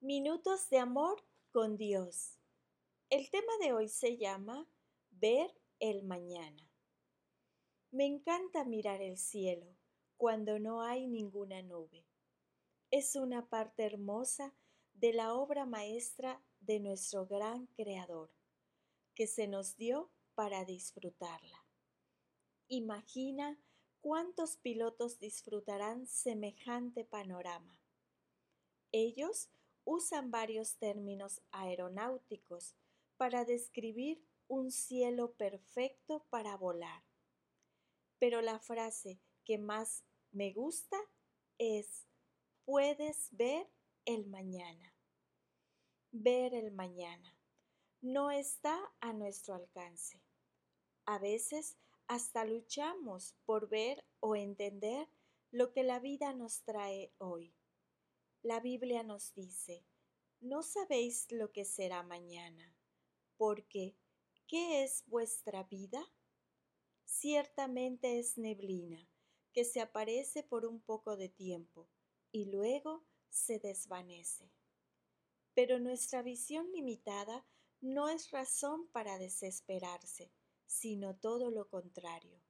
Minutos de amor con Dios. El tema de hoy se llama Ver el mañana. Me encanta mirar el cielo cuando no hay ninguna nube. Es una parte hermosa de la obra maestra de nuestro gran Creador, que se nos dio para disfrutarla. Imagina cuántos pilotos disfrutarán semejante panorama. Ellos usan varios términos aeronáuticos para describir un cielo perfecto para volar. Pero la frase que más me gusta es, puedes ver el mañana. Ver el mañana no está a nuestro alcance. A veces hasta luchamos por ver o entender lo que la vida nos trae hoy. La Biblia nos dice, no sabéis lo que será mañana, porque ¿qué es vuestra vida? Ciertamente es neblina, que se aparece por un poco de tiempo y luego se desvanece. Pero nuestra visión limitada no es razón para desesperarse, sino todo lo contrario.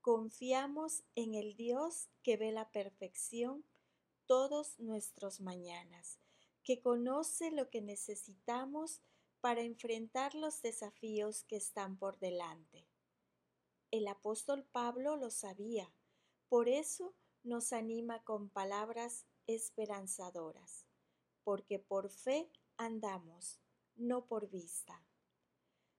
Confiamos en el Dios que ve la perfección todos nuestros mañanas, que conoce lo que necesitamos para enfrentar los desafíos que están por delante. El apóstol Pablo lo sabía, por eso nos anima con palabras esperanzadoras, porque por fe andamos, no por vista.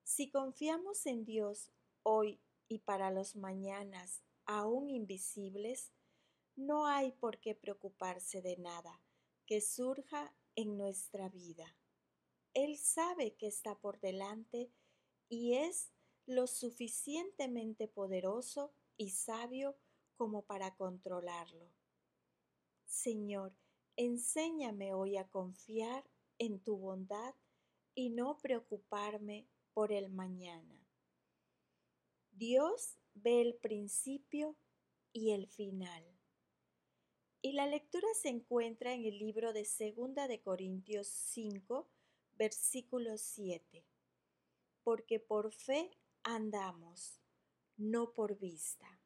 Si confiamos en Dios hoy y para los mañanas aún invisibles, no hay por qué preocuparse de nada que surja en nuestra vida. Él sabe que está por delante y es lo suficientemente poderoso y sabio como para controlarlo. Señor, enséñame hoy a confiar en tu bondad y no preocuparme por el mañana. Dios ve el principio y el final. Y la lectura se encuentra en el libro de Segunda de Corintios 5, versículo 7. Porque por fe andamos, no por vista.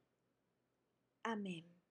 Amén.